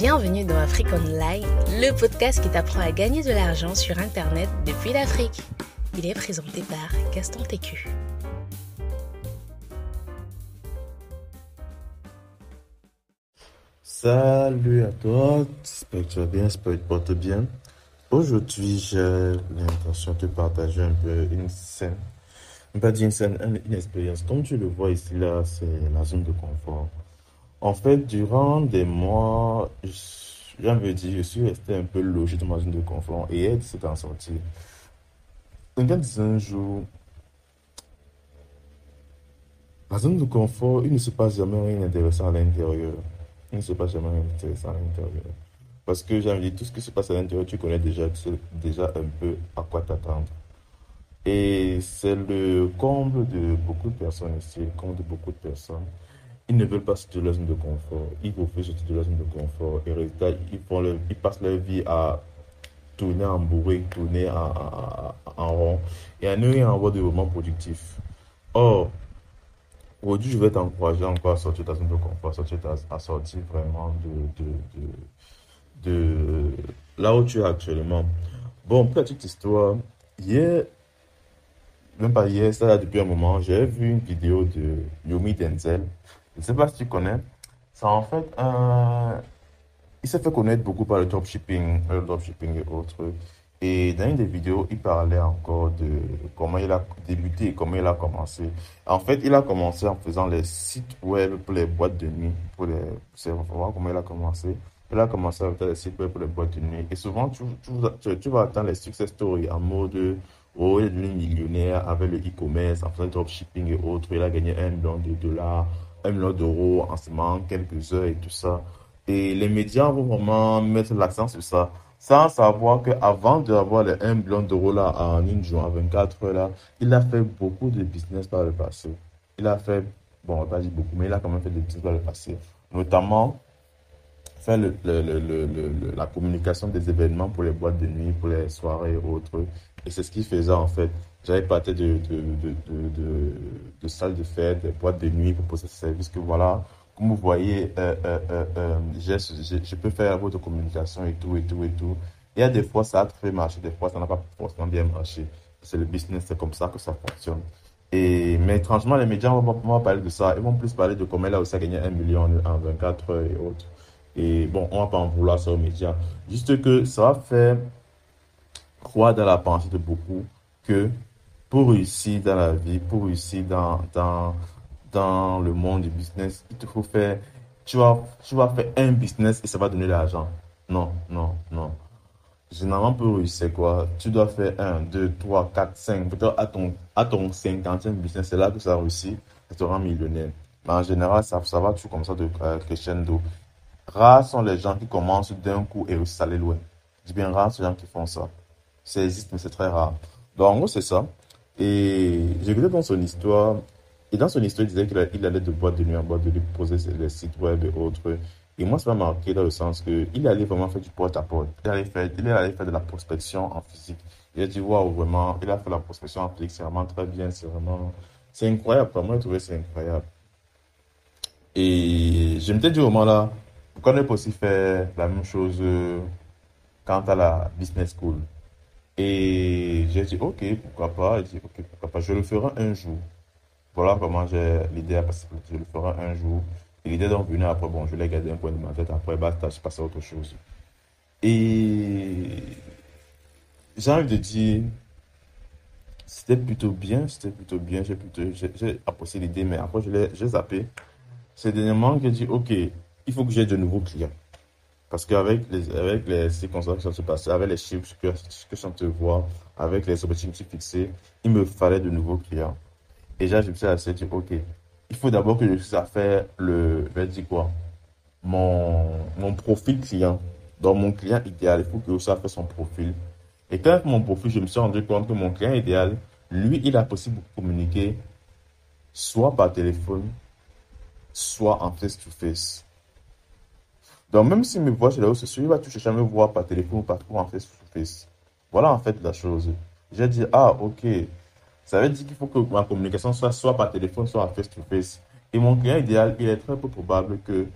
Bienvenue dans Afrique Online, le podcast qui t'apprend à gagner de l'argent sur Internet depuis l'Afrique. Il est présenté par Gaston Técu. Salut à toi, j'espère que tu vas bien, j'espère que tu te portes bien. Aujourd'hui, j'ai l'intention de te partager un peu une scène, pas une scène, une expérience. Comme tu le vois ici, là, c'est la zone de confort. En fait, durant des mois, j'ai envie de dire, je suis resté un peu logé dans ma zone de confort et elle s'est en sortir. un jour, la zone de confort, il ne se passe jamais rien d'intéressant à l'intérieur. Il ne se passe jamais rien d'intéressant à l'intérieur. Parce que j'ai envie de dire, tout ce qui se passe à l'intérieur, tu connais déjà, déjà un peu à quoi t'attendre. Et c'est le comble de beaucoup de personnes ici, le comble de beaucoup de personnes ils ne veulent pas sortir de leur zone de confort. Ils refusent sortir de leur zone de confort. Et résultat, ils, font ils passent leur vie à tourner en bourré, tourner en, rond et à ne rien avoir de moment productif. Or, aujourd'hui, je vais t'encourager encore à sortir de ta zone de confort, sortir à, sortir vraiment de, de, de, là où tu es actuellement. Bon, petite histoire. Hier, même pas hier, ça depuis un moment, j'ai vu une vidéo de Yomi Denzel. Je ne sais pas si tu connais. C'est en fait un. Il s'est fait connaître beaucoup par le dropshipping, le dropshipping et autres. Et dans une des vidéos, il parlait encore de comment il a débuté et comment il a commencé. En fait, il a commencé en faisant les sites web pour les boîtes de nuit. Pour les, c'est voir comment il a commencé. Il a commencé à faire les sites web pour les boîtes de nuit. Et souvent, tu, tu, vas attendre les success stories en mode Oh, il est devenu millionnaire avec le e-commerce, en faisant dropshipping et autres. Il a gagné un million de dollars un million d'euros en semaine, quelques heures et tout ça. Et les médias vont vraiment mettre l'accent sur ça, sans savoir qu'avant d'avoir les 1 million d'euros là en une journée, en 24 heures là, il a fait beaucoup de business par le passé. Il a fait, bon, on va pas dire beaucoup, mais il a quand même fait des business par le passé. Notamment, faire le, le, le, la communication des événements pour les boîtes de nuit, pour les soirées et autres. Et c'est ce qu'il faisait en fait. J'avais parti de, de, de, de, salles de fête, de boîtes de nuit pour poser ce service que voilà, comme vous voyez, euh, euh, euh, je, peux faire votre communication et tout, et tout, et tout. Y a des fois, ça a très marché, des fois, ça n'a pas forcément bien marché. C'est le business, c'est comme ça que ça fonctionne. Et, mais étrangement, les médias vont pas parler de ça. Ils vont plus parler de comment elle a aussi gagné un million en 24 heures et autres. Et bon, on va pas en vouloir ça aux médias. Juste que ça va faire croire dans la pensée de beaucoup que pour réussir dans la vie, pour réussir dans, dans, dans le monde du business, il te faut faire, tu vas, tu vas faire un business et ça va donner de l'argent. Non, non, non. Généralement, pour réussir, quoi, tu dois faire un, deux, trois, quatre, cinq, peut-être à ton, à ton cinquantième business, c'est là que ça réussit, ça te rend millionnaire. Mais en général, ça, ça va toujours comme ça de euh, crescendo. Rares sont les gens qui commencent d'un coup et réussissent à aller loin. Je dis bien rares sont les gens qui font ça. Ça existe, mais c'est très rare. Donc, en gros, c'est ça. Et écouté dans son histoire, et dans son histoire, il disait qu'il allait de boîte de nuit en boîte de nuit pour poser les sites web et autres. Et moi, ça m'a marqué dans le sens qu'il allait vraiment faire du porte-à-porte. Il allait faire, il faire de la prospection en physique. Il a dit, waouh, vraiment, il a fait la prospection en physique, c'est vraiment très bien, c'est vraiment, c'est incroyable. Moi, je trouvais c'est incroyable. Et je me suis dit au moment là, pourquoi ne pas aussi faire la même chose euh, quant à la business school? Et j'ai dit, ok, pourquoi pas? Dit, ok, pourquoi pas? Je le ferai un jour. Voilà comment j'ai l'idée à passer. Je le ferai un jour. Et l'idée d'en venir après, bon, je l'ai gardé un point de ma tête. Après, basta, je passe à autre chose. Et j'ai envie de dire, c'était plutôt bien, c'était plutôt bien. J'ai plutôt, j'ai apprécié l'idée, mais après, je l'ai, zappé. C'est dernièrement que j'ai dit, ok, il faut que j'ai de nouveaux clients. Parce qu'avec les, avec les circonstances qui sont se passer, avec les chiffres que, que je te voir, avec les objectifs fixés, il me fallait de nouveaux clients. Et je me suis assez dit, OK, il faut d'abord que je puisse faire le, je quoi, mon, mon profil client. Dans mon client idéal, il faut que je sache faire son profil. Et quand mon profil, je me suis rendu compte que mon client idéal, lui, il a possible de communiquer soit par téléphone, soit en face-to-face. face to face donc, même s'il me voit chez les réseaux sociaux, il va toujours jamais voir par téléphone ou par en face to face. Voilà en fait la chose. J'ai dit, ah, ok. Ça veut dire qu'il faut que ma communication soit soit par téléphone, soit face to face. Et mon client idéal, il est très peu probable que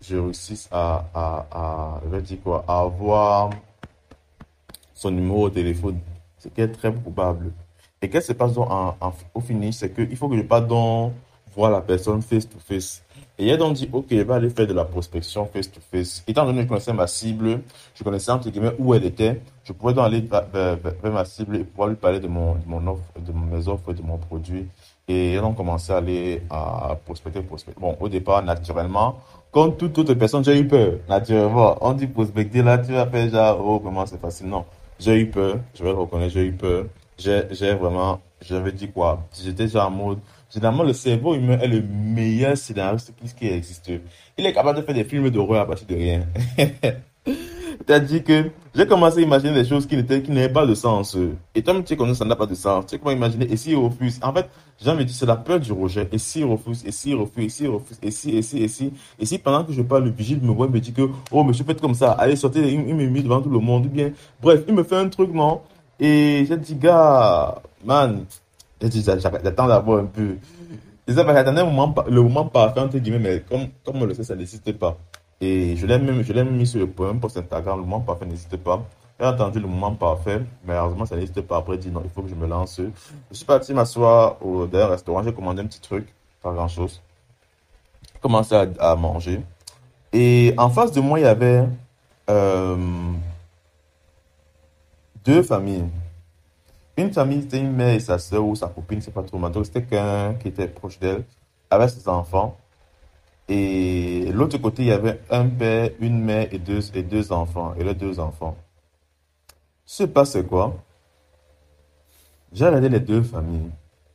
je réussisse à, à, à, je vais dire quoi, à avoir son numéro de téléphone. Ce qui est très probable. Et qu'est-ce qui se passe donc au finish, c'est qu'il faut que je parte donc voir la personne face to face. Et elle donc dit, ok, je vais aller faire de la prospection face to face. Étant donné que je connaissais ma cible, je connaissais entre guillemets où elle était, je pouvais donc aller vers, ma cible et pouvoir lui parler de mon, de mon offre, de mes offres, de mon produit. Et elle donc commencé à aller à prospecter, prospecter. Bon, au départ, naturellement, comme toute autre personne, j'ai eu peur. Naturellement, on dit prospecter là, tu vas faire genre, oh, vraiment, c'est facile. Non, j'ai eu peur, je vais reconnaître, j'ai eu peur. J'ai, j'ai vraiment, j'avais dit quoi? J'étais déjà en mode, généralement, le cerveau humain est le meilleur scénariste qui, existe. Il est capable de faire des films d'horreur à partir de rien. C'est-à-dire que j'ai commencé à imaginer des choses qui n'étaient, qui n'avaient pas de sens. Et toi, tu connais, ça n'a pas de sens. Tu sais comment imaginer, et s'il refuse? En fait, j'ai envie de dire, c'est la peur du rejet. Et s'il refuse, et s'il refuse, et s'il refuse, et si, et si, et si, et si pendant que je parle, le vigile me voit, il me dit que, oh, monsieur, faites comme ça, allez, sortez, il, il me met devant tout le monde, bien, bref, il me fait un truc, non? Et j'ai dit, gars, man, j'attends d'avoir un peu. J'attendais le moment, parfait, entre guillemets, mais comme, comme on le sait, ça n'existe pas. Et je l'ai même, je l'ai mis sur le point post Instagram, le moment parfait n'existe pas. J'ai attendu le moment parfait, mais malheureusement, ça n'existe pas. Après, dit non, il faut que je me lance. Je suis parti m'asseoir au dernier restaurant, j'ai commandé un petit truc, pas grand chose. J'ai commencé à, à manger. Et en face de moi, il y avait euh, deux familles. Une famille, c'était une mère et sa soeur ou sa copine, c'est pas trop. Mais donc, c'était quelqu'un qui était proche d'elle, avec ses enfants. Et l'autre côté, il y avait un père, une mère et deux, et deux enfants. Et les deux enfants. Ce passe, quoi? J'ai regardé les deux familles.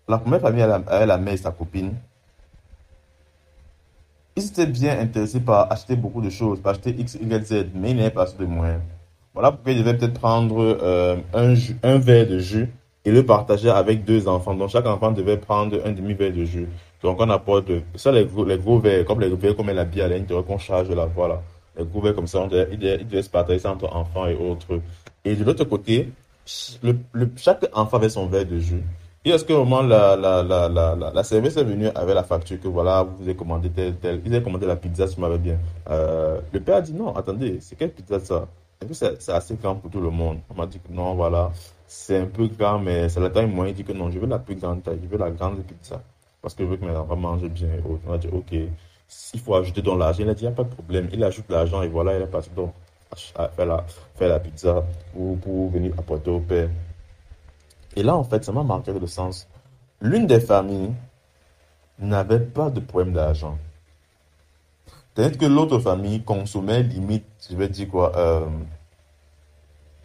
La première famille avait la mère et sa copine. Ils étaient bien intéressés par acheter beaucoup de choses, par acheter X, Y, Z, mais ils n'avaient pas assez de moyens. Voilà pourquoi ils devaient peut-être prendre euh, un, un verre de jus et le partager avec deux enfants. Donc chaque enfant devait prendre un demi-verre de jus. Donc on apporte ça les gros, les gros verres, comme les verres comme la bière à l'intérieur qu'on charge là, voilà. Les gros verres comme ça, ils devaient, se partager ça entre enfants et autres. Et de l'autre côté, chaque enfant avait son verre de jus. Et est-ce qu'au moment la, la, la, serveuse est venue avec la facture que voilà, vous avez commandé tel, tel, ils avaient commandé la pizza, si je m'avais bien. Euh, le père a dit non, attendez, c'est quelle pizza ça? C'est assez grand pour tout le monde. On m'a dit que non, voilà, c'est un peu grand, mais c'est la taille moyenne. Il dit que non, je veux la plus grande taille, je veux la grande pizza. Parce que je veux que mes enfants mangent bien et autres. On a dit, ok, il faut ajouter dans l'argent. Il a dit, il n'y a pas de problème. Il ajoute l'argent et voilà, il est parti donc faire la, la pizza pour, pour venir apporter au père. Et là, en fait, ça m'a marqué le sens. L'une des familles n'avait pas de problème d'argent. Peut-être que l'autre famille consommait limite, je vais dire quoi, euh,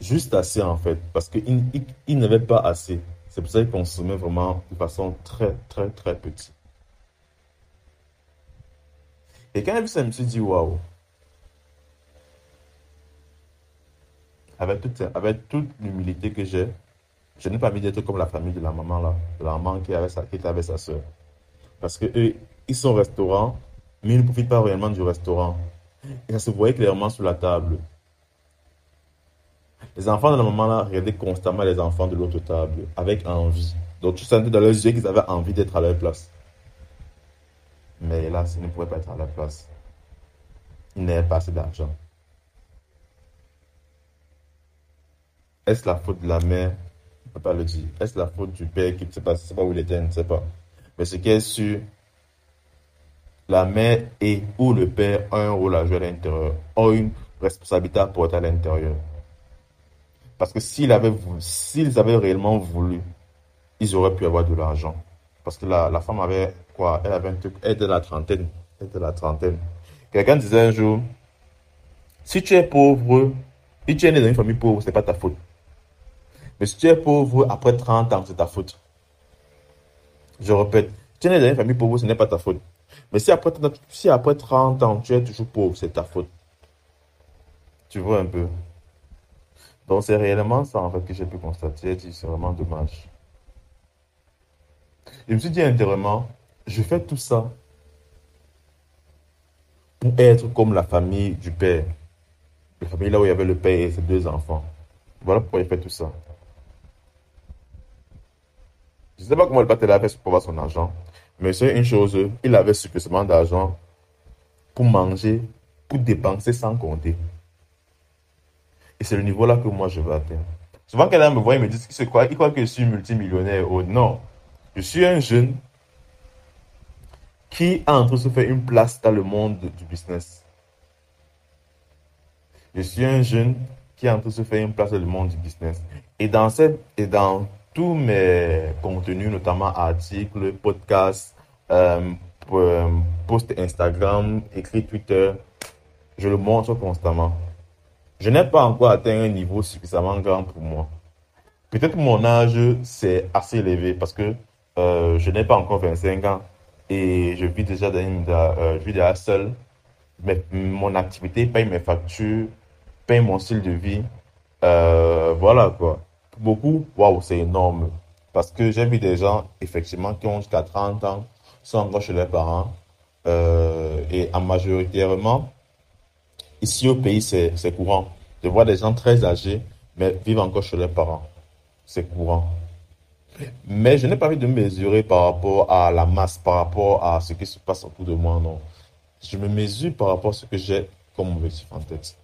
juste assez en fait, parce qu'ils ils, ils n'avaient pas assez. C'est pour ça qu'ils consommaient vraiment de façon très, très, très petite. Et quand j'ai vu ça, je me suis dit, waouh, avec toute, avec toute l'humilité que j'ai, je n'ai pas envie d'être comme la famille de la maman là, la maman qui, avait sa, qui était avec sa soeur. Parce que eux, ils sont au restaurant, mais ils ne profitent pas réellement du restaurant. Et ça se voyait clairement sur la table. Les enfants de la maman là regardaient constamment les enfants de l'autre table, avec envie. Donc tu sentais dans leurs yeux qu'ils avaient envie d'être à leur place. Mais hélas, ils ne pouvaient pas être à leur place. Ils n'avaient pas assez d'argent. Est-ce la faute de la mère? Je ne peux pas le dire. Est-ce la faute du père qui ne sait pas où il était, je ne sais pas. Mais ce qui est sûr, la mère et ou le père ont un rôle à jouer à l'intérieur, ont une responsabilité à porter à l'intérieur. Parce que s'ils avaient s'ils avaient réellement voulu, ils auraient pu avoir de l'argent. Parce que la, la femme avait quoi? Elle avait un truc, elle était la trentaine. La trentaine. Quelqu'un disait un jour, si tu es pauvre, si tu es né dans une famille pauvre, c'est pas ta faute. Mais si tu es pauvre après 30 ans, c'est ta faute. Je répète, si tu es né dans une famille pauvre, ce n'est pas ta faute. Mais si après, 30 si après 30 ans, tu es toujours pauvre, c'est ta faute. Tu vois un peu. Donc c'est réellement ça en fait que j'ai pu constater. C'est vraiment dommage. Je me suis dit intérieurement, je fais tout ça pour être comme la famille du père. La famille là où il y avait le père et ses deux enfants. Voilà pourquoi il fait tout ça. Je ne sais pas comment le père a fait pour avoir son argent. Mais c'est une chose, il avait suffisamment d'argent pour manger pour dépenser sans compter. Et c'est le niveau là que moi je veux atteindre. Souvent, quelqu'un me voit et me dit c'est quoi? Il croit que je suis multimillionnaire. Oh non. Je suis un jeune qui a en train de se faire une place dans le monde du business. Je suis un jeune qui est en train de se faire une place dans le monde du business. Et dans, cette, et dans tous mes contenus, notamment articles, podcasts, euh, posts Instagram, écrits Twitter, je le montre constamment. Je n'ai pas encore atteint un niveau suffisamment grand pour moi. Peut-être mon âge, c'est assez élevé parce que euh, je n'ai pas encore 25 ans et je vis déjà, dans une, euh, je vis déjà seul. Mais mon activité paye mes factures, paye mon style de vie. Voilà quoi. Beaucoup, waouh, c'est énorme. Parce que j'ai vu des gens, effectivement, qui ont jusqu'à 30 ans, sont encore chez leurs parents. et en majoritairement, Ici au pays, c'est courant. Je vois des gens très âgés, mais vivent encore chez leurs parents. C'est courant. Mais je n'ai pas envie de me mesurer par rapport à la masse, par rapport à ce qui se passe autour de moi, non. Je me mesure par rapport à ce que j'ai comme objectif en tête.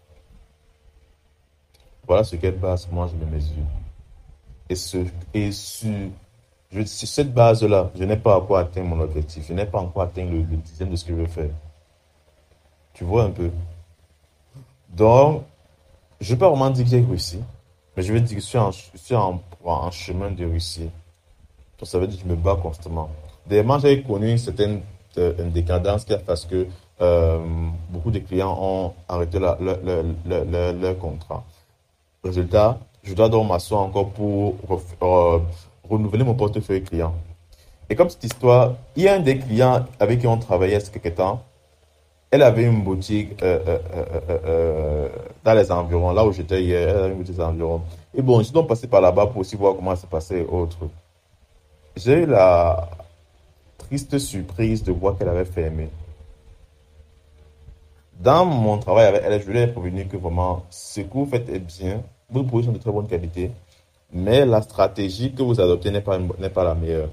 Voilà ce quelle base moi je me mesure. Et, sur, cette base-là, je n'ai pas encore atteint mon objectif. Je n'ai pas encore atteint le, dixième de ce que je veux faire. Tu vois un peu? Donc, je ne vais pas vraiment dire que j'ai réussi, mais je vais dire que je suis en, chemin de réussir. Donc, ça veut dire que je me bats constamment. Dernièrement, j'ai connu une certaine euh, décadence fait que euh, beaucoup de clients ont arrêté leur, contrat. Résultat, je dois donc m'asseoir encore pour euh, renouveler mon portefeuille client. Et comme cette histoire, il y a un des clients avec qui on travaillait a quelques temps elle avait une boutique euh, euh, dans les environs, là où j'étais hier, elle avait une boutique dans les environs. Et bon, je suis donc passé par là-bas pour aussi voir comment ça passait autre. J'ai eu la triste surprise de voir qu'elle avait fermé. Dans mon travail avec elle, je lui ai prévenu que vraiment, ce que vous faites est bien, vos produits sont de très bonne qualité, mais la stratégie que vous adoptez n'est pas, pas la meilleure.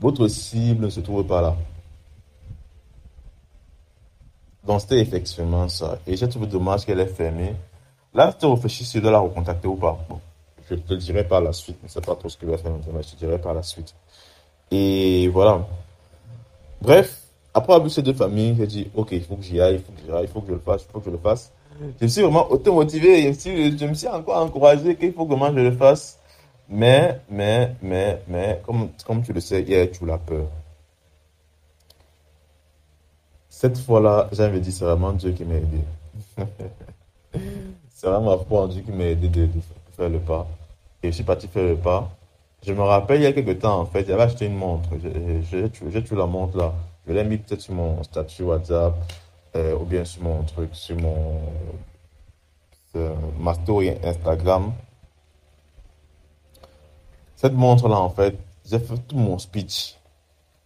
Votre cible ne se trouve pas là. Donc, c'était effectivement ça. Et j'ai trouvé dommage qu'elle ait fermé. Là, tu réfléchis si tu dois la recontacter ou pas. Bon, je te le dirai par la suite. Je ne sais pas trop ce que je vais faire maintenant, je te dirai par la suite. Et voilà. Bref, après avoir vu ces deux familles, j'ai dit, OK, il faut que j'y aille, il faut que j'y aille, il faut que je le fasse, il faut que je le fasse. Je me suis vraiment auto-motivé, je, je me suis encore encouragé qu'il faut que je le fasse. Mais, mais, mais, mais, comme, comme tu le sais, il y a toujours la peur. Cette fois-là, de dire, c'est vraiment Dieu qui m'a aidé. c'est vraiment ma foi en Dieu qui m'a aidé de, faire le pas. Et je suis parti faire le pas. Je me rappelle, il y a quelques temps, en fait, j'avais acheté une montre. J'ai toujours la montre là. Je l'ai mis peut-être sur mon statut WhatsApp euh, ou bien sur mon truc, sur mon ma story Instagram. Cette montre-là, en fait, j'ai fait tout mon speech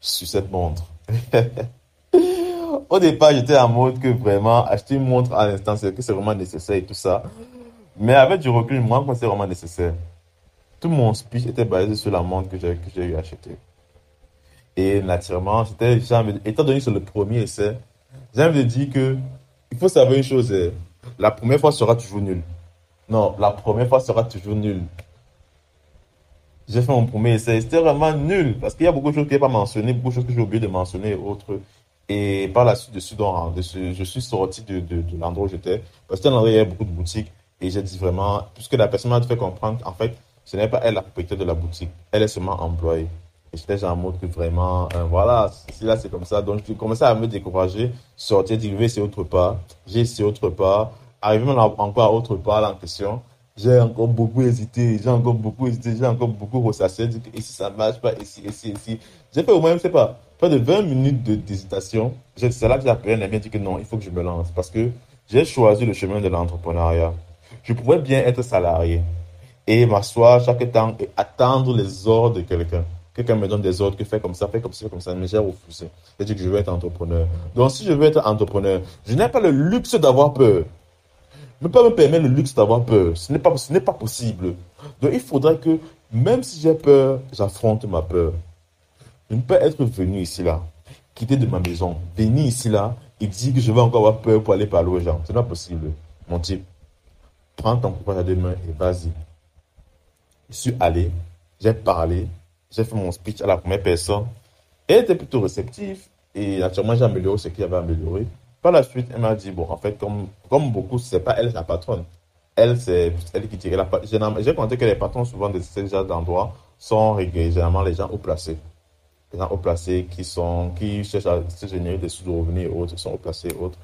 sur cette montre. Au départ, j'étais en mode que vraiment, acheter une montre à l'instant, c'est que c'est vraiment nécessaire et tout ça. Mais avec du recul, moi, c'est vraiment nécessaire. Tout mon speech était basé sur la montre que j'ai, eu acheter. Et naturellement, c'était, étant donné que c'est le premier essai, j'ai envie de dire que, il faut savoir une chose, eh, la première fois sera toujours nulle. Non, la première fois sera toujours nulle. J'ai fait mon premier essai, c'était vraiment nul, parce qu'il y a beaucoup de choses qui n'ont pas mentionné, beaucoup de choses que j'ai oublié de mentionner et autres. Et par la suite, suis, je suis sorti de, de, l'endroit où j'étais. Parce que là, il y avait beaucoup de boutiques. Et j'ai dit vraiment, puisque la personne m'a fait comprendre, en fait, ce n'est pas elle la propriétaire de la boutique. Elle est seulement employée. Et j'étais en mode que vraiment, euh, voilà, si là c'est comme ça. Donc je commençais à me décourager, sortir, dire, vais essayer autre part. J'ai essayé autre part. Arrivé encore à autre part en question, j'ai encore beaucoup hésité, j'ai encore beaucoup hésité, j'ai encore beaucoup ressassé, dit que ici ça marche pas, ici, ici, ici. J'ai fait au moins, je ne sais pas, de 20 minutes d'hésitation, c'est là que j'ai appelé un ami dit que non, il faut que je me lance parce que j'ai choisi le chemin de l'entrepreneuriat. Je pouvais bien être salarié et m'asseoir chaque temps et attendre les ordres de quelqu'un. Quelqu'un me donne des ordres, que fais comme ça, fais comme ça, fais comme ça, mais j'ai refusé. J'ai dit que je veux être entrepreneur. Donc si je veux être entrepreneur, je n'ai pas le luxe d'avoir peur. Je ne peux pas me permettre le luxe d'avoir peur. Ce n'est pas, ce n'est pas possible. Donc il faudrait que, même si j'ai peur, j'affronte ma peur. Je ne peux être venu ici là, quitter de ma maison, venir ici là il dit que je vais encore avoir peur pour aller parler aux gens. C'est pas possible. Mon type, prends ton courage à deux mains et vas-y. Je suis allé, j'ai parlé, j'ai fait mon speech à la première personne. Elle était plutôt réceptive et naturellement j'ai amélioré ce qu'il avait amélioré. Par la suite, elle m'a dit, bon, en fait, comme, comme beaucoup, c'est pas elle la patronne. Elle, c'est elle qui tirait la J'ai compté que les patrons, souvent, de ces genres d'endroits, sont généralement les gens haut placés. Les gens haut placés qui sont, qui cherchent à se générer des sous-revenus et autres, sont haut placés et autres.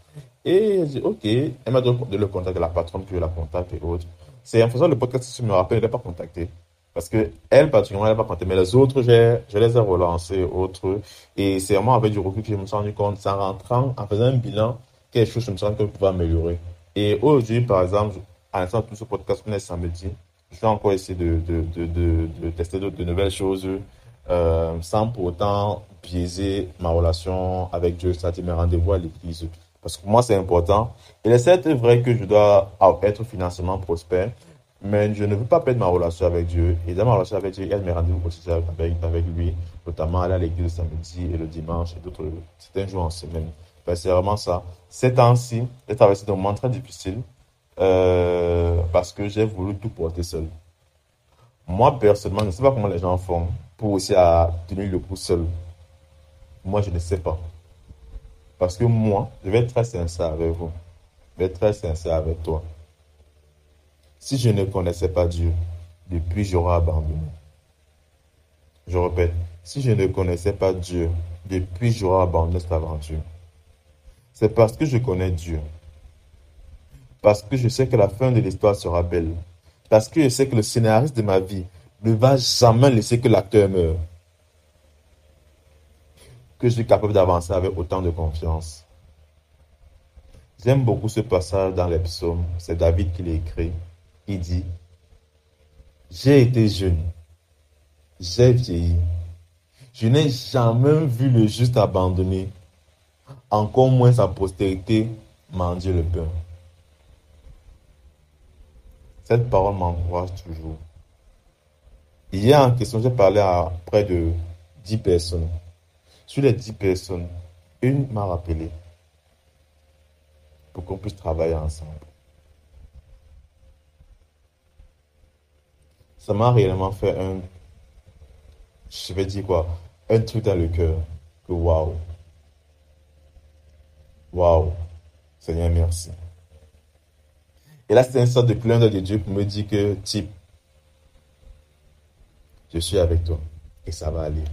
Et j'ai dit, OK, elle m'a donné le contact de la patronne, puis la contacte et autres. C'est en faisant le podcast, si je me rappelle, elle n'a pas contacté. Parce que elle, particulièrement, elle pas contacté. Mais les autres, je les ai relancés, autres. Et c'est vraiment avec du recul que je me suis rendu compte, en rentrant, en faisant un bilan, quelque chose, je me suis rendu compte que je pouvais améliorer. Et aujourd'hui, par exemple, l'instant de tout ce podcast qu'on est samedi, je vais encore essayer de, de, de, de tester de, nouvelles choses euh, sans pour autant biaiser ma relation avec Dieu, c'est-à-dire mes rendez-vous à l'église. Parce que pour moi, c'est important. Il est certes vrai que je dois être financièrement prospère, mais je ne veux pas perdre ma relation avec Dieu. Et dans ma relation avec Dieu, il y a mes rendez-vous quotidiens avec, avec lui, notamment aller à l'église le samedi et le dimanche et d'autres certains jours en semaine. Ben, c'est vraiment ça. Ces temps-ci, j'ai traversé des moments très difficiles euh, parce que j'ai voulu tout porter seul. Moi, personnellement, je ne sais pas comment les gens font pour aussi à tenir le coup seul. Moi, je ne sais pas. Parce que moi, je vais être très sincère avec vous. Je vais être très sincère avec toi. Si je ne connaissais pas Dieu, depuis j'aurais abandonné. Je répète, si je ne connaissais pas Dieu, depuis j'aurais abandonné cette aventure. C'est parce que je connais Dieu. Parce que je sais que la fin de l'histoire sera belle. Parce que je sais que le scénariste de ma vie ne va jamais laisser que l'acteur meure. Que je suis capable d'avancer avec autant de confiance. J'aime beaucoup ce passage dans les psaumes. C'est David qui l'a écrit il dit, j'ai été jeune, j'ai vieilli, je n'ai jamais vu le juste abandonné, encore moins sa postérité mendier le pain. Cette parole m'encourage toujours. Hier en question, j'ai parlé à près de 10 personnes. Sur les 10 personnes, une m'a rappelé pour qu'on puisse travailler ensemble. Ça m'a réellement fait un, je vais dire quoi, un truc dans le cœur, que waouh, waouh, Seigneur, merci. Et là, c'est une sorte de clin de Dieu pour me dire que, type, je suis avec toi et ça va aller.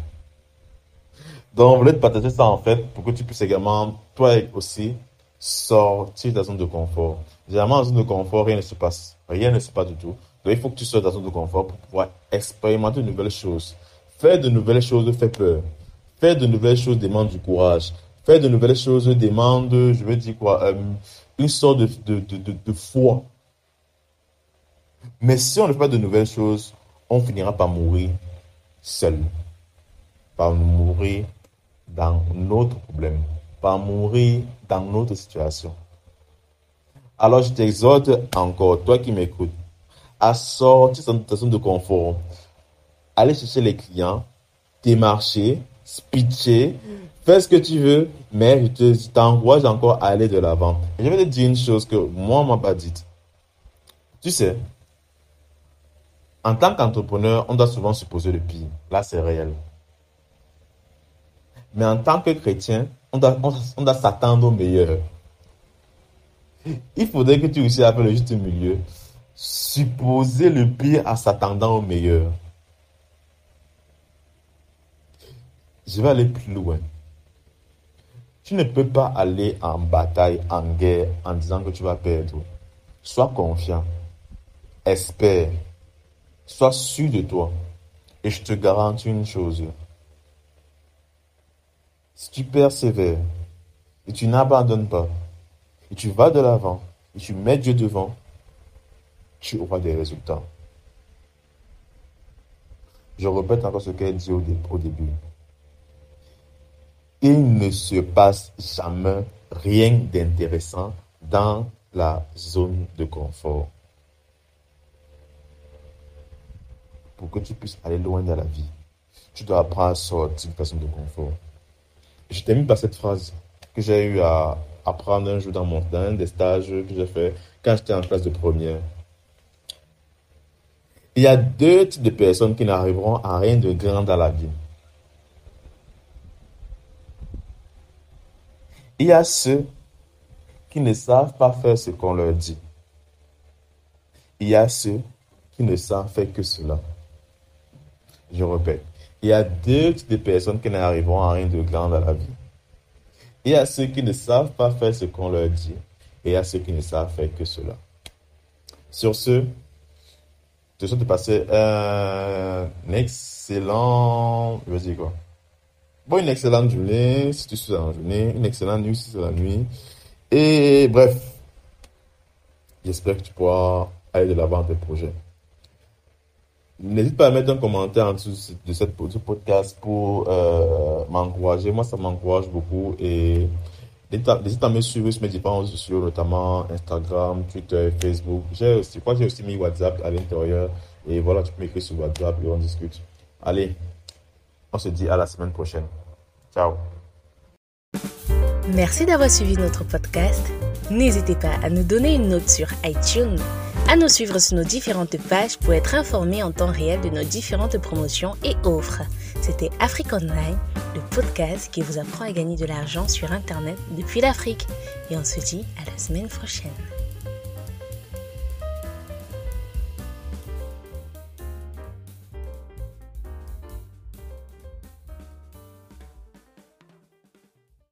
Donc, on voulait te partager ça en fait pour que tu puisses également, toi aussi, sortir de ta zone de confort. Généralement, en zone de confort, rien ne se passe. Rien ne se passe du tout il faut que tu sois dans ta zone de confort pour pouvoir expérimenter de nouvelles choses. Faire de nouvelles choses fait peur. Faire de nouvelles choses demande du courage. Faire de nouvelles choses demande, je veux dire quoi, euh, une sorte de, de, de, de, foi. Mais si on ne fait pas de nouvelles choses, on finira par mourir seul. Par mourir dans notre problème. Par mourir dans notre situation. Alors je t'exhorte encore, toi qui m'écoutes, à sortir de ta zone de confort. Aller chercher les clients, démarcher, speecher, fais ce que tu veux, mais je t'encourage encore à aller de l'avant. Je vais te dire une chose que moi, on m'a pas dite. Tu sais, en tant qu'entrepreneur, on doit souvent supposer le pire. Là, c'est réel. Mais en tant que chrétien, on doit, s'attendre au meilleur. Il faudrait que tu aussi à le juste milieu supposer le pire en s'attendant au meilleur. Je vais aller plus loin. Tu ne peux pas aller en bataille, en guerre, en disant que tu vas perdre. Sois confiant. Espère. Sois sûr de toi. Et je te garantis une chose. Si tu persévères et tu n'abandonnes pas, et tu vas de l'avant, et tu mets Dieu devant, tu auras des résultats. Je répète encore ce qu'elle dit au, début. Il ne se passe jamais rien d'intéressant dans la zone de confort. Pour que tu puisses aller loin dans la vie, tu dois apprendre à sortir de ta zone de confort. Je termine par cette phrase que j'ai eu à apprendre un jour dans mon un des stages que j'ai fait quand j'étais en classe de première. Il y a deux types de personnes qui n'arriveront à rien de grand dans la vie. Il y a ceux qui ne savent pas faire ce qu'on leur dit. Il y a ceux qui ne savent faire que cela. Je répète, il y a deux types de personnes qui n'arriveront à rien de grand dans la vie. Il y a ceux qui ne savent pas faire ce qu'on leur dit et il y a ceux qui ne savent faire que cela. Sur ce, te souhaite de passer un excellent, je veux dire quoi? Bon, une excellente journée si tu suis en journée, une excellente nuit si c'est la nuit. Et bref, j'espère que tu pourras aller de l'avant dans tes projets. N'hésite pas à mettre un commentaire en dessous de cette ce podcast pour euh, m'encourager. Moi, ça m'encourage beaucoup. Et n'hésite à me suivre sur mes différents sociaux, notamment Instagram, Twitter, Facebook. J'ai aussi, que j'ai aussi mis WhatsApp à l'intérieur. Et voilà, tu peux m'écrire sur WhatsApp et on discute. Allez, on se dit à la semaine prochaine. Ciao. Merci d'avoir suivi notre podcast. N'hésitez pas à nous donner une note sur iTunes, à nous suivre sur nos différentes pages pour être informé en temps réel de nos différentes promotions et offres. C'était Afrique Online, le podcast qui vous apprend à gagner de l'argent sur Internet depuis l'Afrique. Et on se dit à la semaine prochaine.